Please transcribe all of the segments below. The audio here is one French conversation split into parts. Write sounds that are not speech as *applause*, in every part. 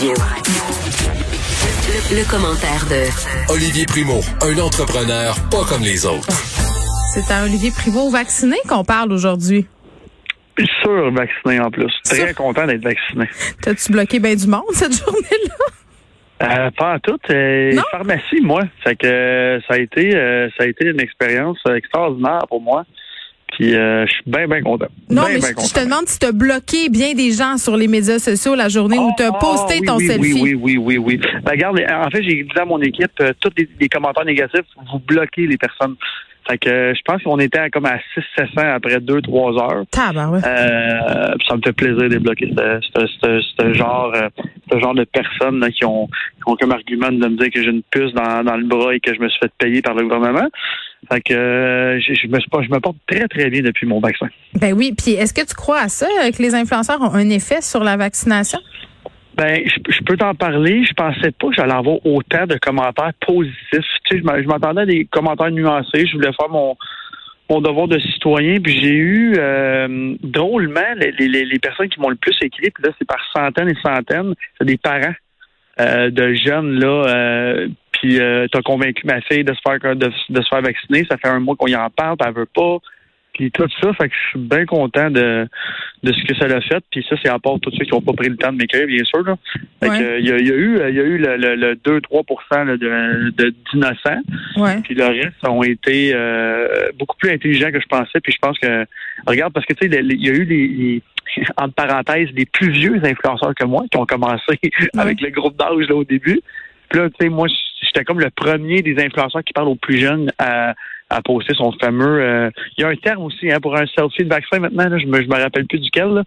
Le, le commentaire de Olivier Primo, un entrepreneur pas comme les autres. C'est à Olivier Primo vacciné qu'on parle aujourd'hui. Sûr vacciné en plus. Très content d'être vacciné. T'as-tu bloqué bien du monde cette journée-là? Euh, pas en tout. euh, pharmacie, moi. Fait que euh, ça a été euh, ça a été une expérience extraordinaire pour moi. Puis euh, je suis bien, bien content. Non, mais je, te demande si t'as bloqué bien des gens sur les médias sociaux la journée où t'as Ah, posté oui, ton oui, selfie. Oui, oui, oui, oui, oui. Ben, regarde, en fait, j'ai dit à mon équipe, euh, tous les, les commentaires négatifs, vous bloquez les personnes. Fait que euh, je pense qu'on était à comme à 600 après 2-3 heures. Tabarouette. Euh, ça me fait plaisir de bloquer ce, ce, ce, ce genre euh, ce genre de personnes là, qui, ont, qui ont comme argument de me dire que j'ai une puce dans, dans le bras et que je me suis fait payer par le gouvernement. Fait que euh, je, je me je me porte très très bien depuis mon vaccin. Ben oui, puis est-ce que tu crois à ça, euh, que les influenceurs ont un effet sur la vaccination? Ben, je, je peux t'en parler. Je pensais pas que j'allais avoir autant de commentaires positifs. Tu sais, je m'a- je m'attendais à des commentaires nuancés. Je voulais faire mon mon devoir de citoyen. Puis j'ai eu euh, drôlement les, les, les personnes qui m'ont le plus écrit. Puis là, c'est par centaines et centaines. C'est des parents euh, de jeunes là. Euh, puis euh, t'as convaincu ma fille de se faire de, de se faire vacciner. Ça fait un mois qu'on y en parle. Puis elle veut pas. Puis tout ça, fait que je suis bien content de, de ce que ça l'a fait. Puis ça, c'est à part tous ceux qui n'ont pas pris le temps de m'écrire, bien sûr. Là. Fait Ouais. que, euh, il y, a, il y a eu, il y a eu le, le, le 2-3 là, de de- d'innocents. Ouais. Puis le reste ont été euh, beaucoup plus intelligents que je pensais. Puis je pense que, regarde, parce que tu sais, il y a eu les, les- entre parenthèses, les plus vieux influenceurs que moi qui ont commencé *laughs* avec le groupe d'âge là au début. Puis là, tu sais, moi, j'étais comme le premier des influenceurs qui parle aux plus jeunes à, à poster son fameux. euh, il y a un terme aussi hein, pour un selfie de vaccin maintenant. Je me je me rappelle plus duquel. Là.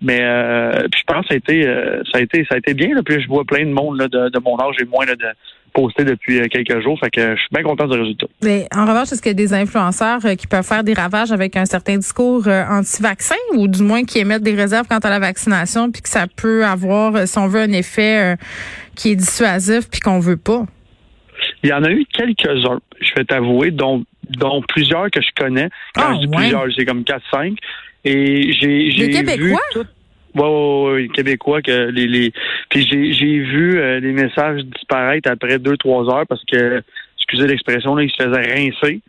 Mais euh, puis je pense que ça a été euh, ça a été ça a été bien. Là, puis je vois plein de monde là, de, de mon âge et moins là, de poster depuis euh, quelques jours. Fait que je suis bien content du résultat. Mais en revanche, est-ce qu'il y a des influenceurs euh, qui peuvent faire des ravages avec un certain discours euh, anti-vaccin ou du moins qui émettent des réserves quant à la vaccination puis que ça peut avoir, euh, si on veut, un effet euh, qui est dissuasif puis qu'on veut pas? Il y en a eu quelques-uns, je vais t'avouer, dont, dont plusieurs que je connais. Quand Ah, je dis ouais? plusieurs, c'est comme 4-5. Et j'ai j'ai vu Québécois? tout- Ouais, ouais, ouais, Québécois que les les puis j'ai j'ai vu euh, les messages disparaître après deux trois heures parce que excusez l'expression là ils se faisaient rincer.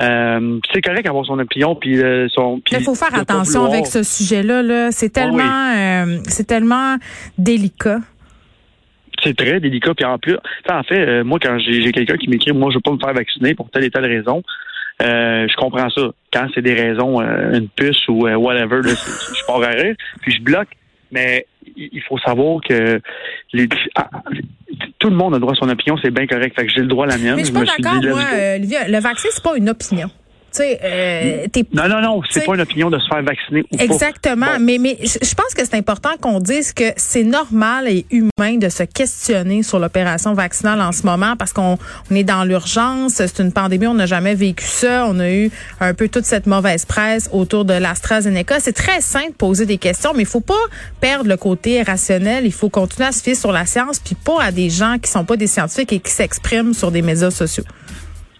Euh, c'est correct d'avoir son opinion puis euh, son Il faut faire attention avec ce sujet-là. Là. C'est tellement, oui. euh, c'est tellement délicat. C'est très délicat. Puis en plus, en fait, moi, quand j'ai j'ai quelqu'un qui m'écrit, moi, je veux pas me faire vacciner pour telle et telle raison, euh, je comprends ça. Quand c'est des raisons, euh, une puce ou euh, whatever, là, je pars à rire, puis je bloque. Mais il faut savoir que les, ah, tout le monde a droit à son opinion, c'est bien correct. Fait que j'ai le droit à la mienne. Mais je suis pas d'accord, moi. Le vaccin, c'est pas une opinion. Tu sais, euh, t'es Non, non, non, c'est pas une opinion de se faire vacciner ou pas. Exactement, Bon. mais mais je pense que c'est important qu'on dise que c'est normal et humain de se questionner sur l'opération vaccinale en ce moment parce qu'on on est dans l'urgence, c'est une pandémie, on n'a jamais vécu ça, on a eu un peu toute cette mauvaise presse autour de l'AstraZeneca. C'est très simple de poser des questions, mais il faut pas perdre le côté rationnel, il faut continuer à se fier sur la science puis pas à des gens qui sont pas des scientifiques et qui s'expriment sur des médias sociaux.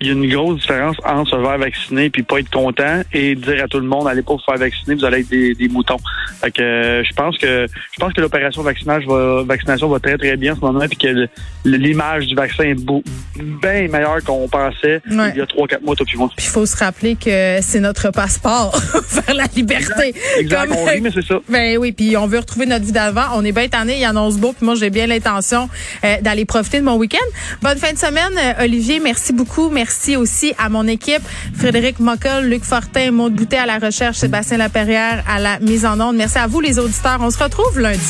Il y a une grosse différence entre se faire vacciner puis pas être content et dire à tout le monde allez pas vous faire vacciner, vous allez être des, des moutons. Fait que euh, je pense que je pense que l'opération vaccinage va vaccination va très très bien en ce moment puis que l'image du vaccin est bien meilleure qu'on pensait Ouais. il y a trois quatre mois puis moi. Puis il faut se rappeler que c'est notre passeport *laughs* vers la liberté. Exact, Comme- on rit mais c'est ça. Ben oui, puis on veut retrouver notre vie d'avant. On est bien tanné, il annonce beau, puis moi j'ai bien l'intention euh, d'aller profiter de mon week-end. Bonne fin de semaine, euh, Olivier. Merci beaucoup. Merci aussi à mon équipe, Frédéric Mockel, Luc Fortin, Maud Boutet à la recherche, Sébastien Laperrière à la mise en onde. Merci à vous les auditeurs. On se retrouve lundi.